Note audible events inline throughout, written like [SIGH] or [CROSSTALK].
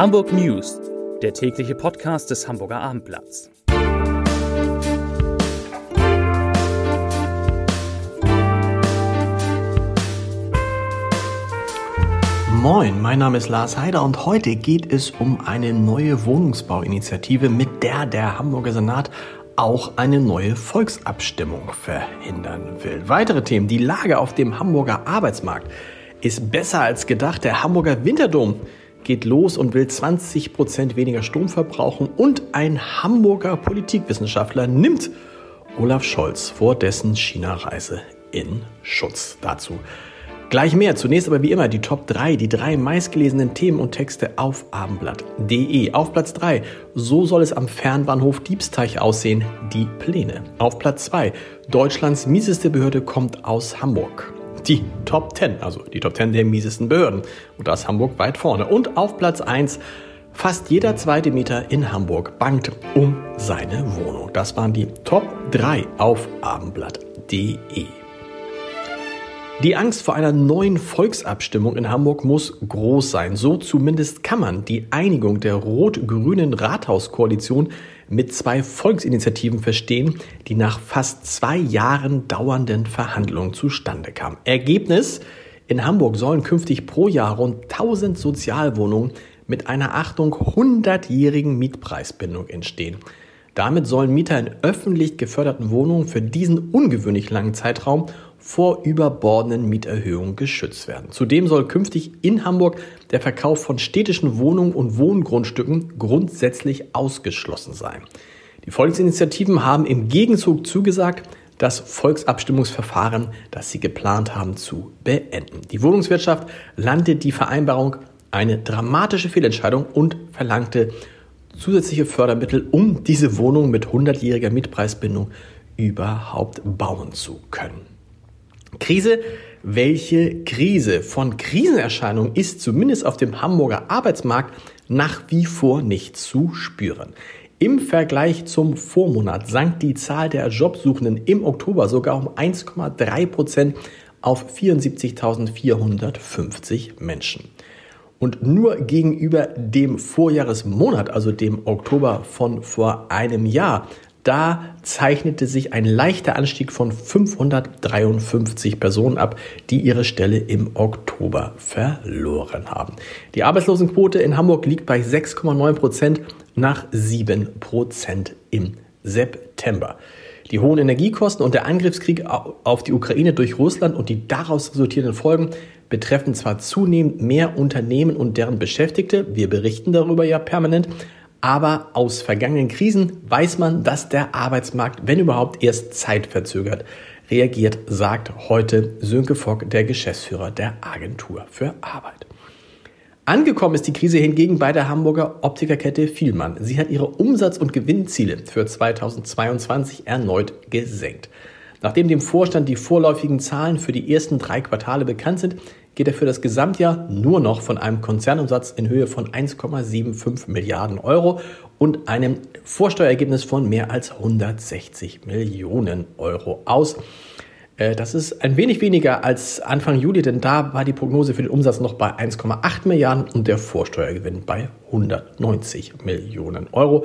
Hamburg News, der tägliche Podcast des Hamburger Abendblatts. Moin, mein Name ist Lars Heider und heute geht es um eine neue Wohnungsbauinitiative, mit der der Hamburger Senat auch eine neue Volksabstimmung verhindern will. Weitere Themen, die Lage auf dem Hamburger Arbeitsmarkt ist besser als gedacht. Der Hamburger Winterdom geht los und will 20 Prozent weniger Strom verbrauchen und ein Hamburger Politikwissenschaftler nimmt Olaf Scholz vor dessen China-Reise in Schutz. Dazu Gleich mehr. Zunächst aber wie immer die Top 3, die drei meistgelesenen Themen und Texte auf abendblatt.de. Auf Platz 3, so soll es am Fernbahnhof Diebsteich aussehen, die Pläne. Auf Platz 2, Deutschlands mieseste Behörde kommt aus Hamburg. Die Top 10, also die Top 10 der miesesten Behörden. Und da ist Hamburg weit vorne. Und auf Platz 1, fast jeder zweite Mieter in Hamburg bangt um seine Wohnung. Das waren die Top 3 auf abendblatt.de. Die Angst vor einer neuen Volksabstimmung in Hamburg muss groß sein. So zumindest kann man die Einigung der rot-grünen Rathauskoalition mit zwei Volksinitiativen verstehen, die nach fast zwei Jahren dauernden Verhandlungen zustande kamen. Ergebnis? In Hamburg sollen künftig pro Jahr rund 1000 Sozialwohnungen mit einer Achtung 100-jährigen Mietpreisbindung entstehen. Damit sollen Mieter in öffentlich geförderten Wohnungen für diesen ungewöhnlich langen Zeitraum vor überbordenden Mieterhöhungen geschützt werden. Zudem soll künftig in Hamburg der Verkauf von städtischen Wohnungen und Wohngrundstücken grundsätzlich ausgeschlossen sein. Die Volksinitiativen haben im Gegenzug zugesagt, das Volksabstimmungsverfahren, das sie geplant haben, zu beenden. Die Wohnungswirtschaft landet die Vereinbarung eine dramatische Fehlentscheidung und verlangte zusätzliche Fördermittel, um diese Wohnung mit 100-jähriger Mietpreisbindung überhaupt bauen zu können. Krise. Welche Krise? Von Krisenerscheinungen ist zumindest auf dem Hamburger Arbeitsmarkt nach wie vor nicht zu spüren. Im Vergleich zum Vormonat sank die Zahl der Jobsuchenden im Oktober sogar um 1,3 Prozent auf 74.450 Menschen. Und nur gegenüber dem Vorjahresmonat, also dem Oktober von vor einem Jahr, da zeichnete sich ein leichter Anstieg von 553 Personen ab, die ihre Stelle im Oktober verloren haben. Die Arbeitslosenquote in Hamburg liegt bei 6,9 Prozent nach 7 Prozent im September. Die hohen Energiekosten und der Angriffskrieg auf die Ukraine durch Russland und die daraus resultierenden Folgen betreffen zwar zunehmend mehr Unternehmen und deren Beschäftigte, wir berichten darüber ja permanent, aber aus vergangenen Krisen weiß man, dass der Arbeitsmarkt, wenn überhaupt, erst zeitverzögert reagiert, sagt heute Sönke Fock, der Geschäftsführer der Agentur für Arbeit. Angekommen ist die Krise hingegen bei der Hamburger Optikerkette Vielmann. Sie hat ihre Umsatz- und Gewinnziele für 2022 erneut gesenkt. Nachdem dem Vorstand die vorläufigen Zahlen für die ersten drei Quartale bekannt sind, geht er für das Gesamtjahr nur noch von einem Konzernumsatz in Höhe von 1,75 Milliarden Euro und einem Vorsteuerergebnis von mehr als 160 Millionen Euro aus. Äh, das ist ein wenig weniger als Anfang Juli, denn da war die Prognose für den Umsatz noch bei 1,8 Milliarden und der Vorsteuergewinn bei 190 Millionen Euro.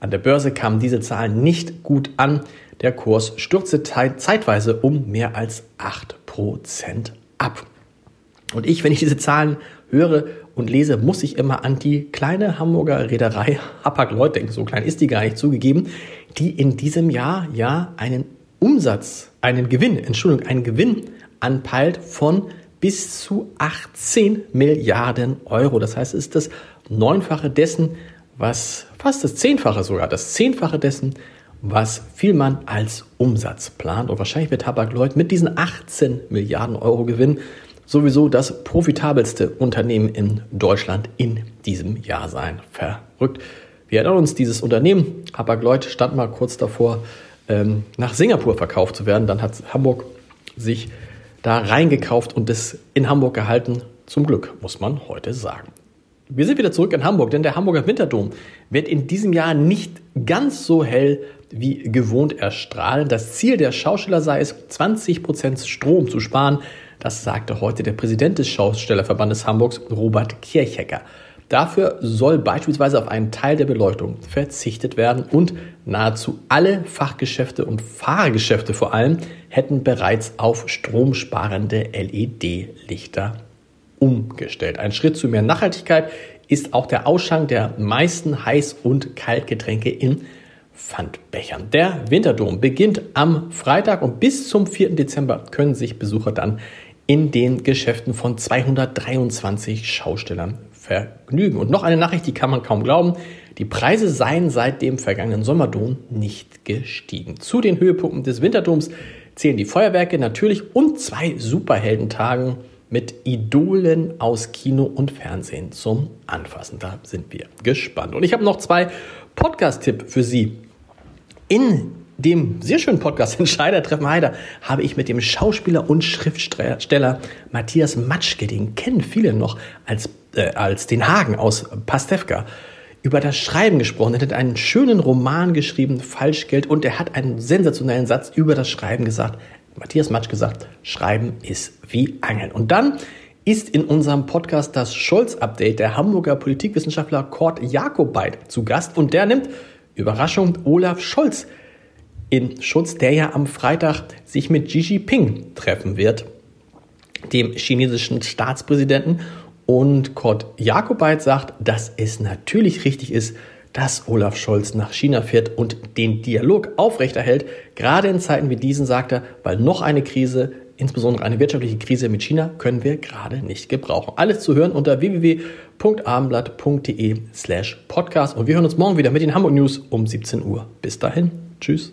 An der Börse kamen diese Zahlen nicht gut an. Der Kurs stürzte zeitweise um mehr als 8% ab. Und ich, wenn ich diese Zahlen höre und lese, muss ich immer an die kleine Hamburger Reederei [LAUGHS] Hapag-Lloyd denken. So klein ist die gar nicht zugegeben, die in diesem Jahr ja einen Umsatz, einen Gewinn, Entschuldigung, einen Gewinn anpeilt von bis zu 18 Milliarden Euro. Das heißt, es ist das Neunfache dessen, was fast das Zehnfache sogar, das Zehnfache dessen, was Vielmann als Umsatz plant. Und wahrscheinlich wird Hapag-Lloyd mit diesen 18 Milliarden Euro Gewinn sowieso das profitabelste Unternehmen in Deutschland in diesem Jahr sein. Verrückt. Wir erinnern uns, dieses Unternehmen, Hapag-Lloyd, stand mal kurz davor, ähm, nach Singapur verkauft zu werden. Dann hat Hamburg sich da reingekauft und es in Hamburg gehalten. Zum Glück, muss man heute sagen. Wir sind wieder zurück in Hamburg, denn der Hamburger Winterdom wird in diesem Jahr nicht ganz so hell wie gewohnt erstrahlen. Das Ziel der Schausteller sei es, 20 Prozent Strom zu sparen. Das sagte heute der Präsident des Schaustellerverbandes Hamburgs, Robert Kirchhecker. Dafür soll beispielsweise auf einen Teil der Beleuchtung verzichtet werden und nahezu alle Fachgeschäfte und Fahrgeschäfte vor allem hätten bereits auf stromsparende LED-Lichter umgestellt. Ein Schritt zu mehr Nachhaltigkeit ist auch der Ausschank der meisten Heiß- und Kaltgetränke in Pfandbechern. Der Winterdom beginnt am Freitag und bis zum 4. Dezember können sich Besucher dann in den Geschäften von 223 Schaustellern vergnügen. Und noch eine Nachricht, die kann man kaum glauben. Die Preise seien seit dem vergangenen Sommerdom nicht gestiegen. Zu den Höhepunkten des Winterdoms zählen die Feuerwerke natürlich und zwei Superheldentagen mit Idolen aus Kino und Fernsehen zum Anfassen. Da sind wir gespannt. Und ich habe noch zwei Podcast-Tipp für Sie. In dem sehr schönen Podcast [LAUGHS] Entscheider treffen Heider habe ich mit dem Schauspieler und Schriftsteller Matthias Matschke, den kennen viele noch als, äh, als den Hagen aus Pastewka, über das Schreiben gesprochen. Er hat einen schönen Roman geschrieben, Falschgeld, und er hat einen sensationellen Satz über das Schreiben gesagt. Matthias Matsch gesagt, Schreiben ist wie Angeln. Und dann ist in unserem Podcast das Scholz-Update der Hamburger Politikwissenschaftler Kurt Jakobait zu Gast und der nimmt, Überraschung, Olaf Scholz in Schutz, der ja am Freitag sich mit Xi Jinping treffen wird, dem chinesischen Staatspräsidenten. Und Kurt Jakobait sagt, dass es natürlich richtig ist, dass Olaf Scholz nach China fährt und den Dialog aufrechterhält. Gerade in Zeiten wie diesen sagt er, weil noch eine Krise, insbesondere eine wirtschaftliche Krise mit China, können wir gerade nicht gebrauchen. Alles zu hören unter www.abendblatt.de slash podcast. Und wir hören uns morgen wieder mit den Hamburg News um 17 Uhr. Bis dahin. Tschüss.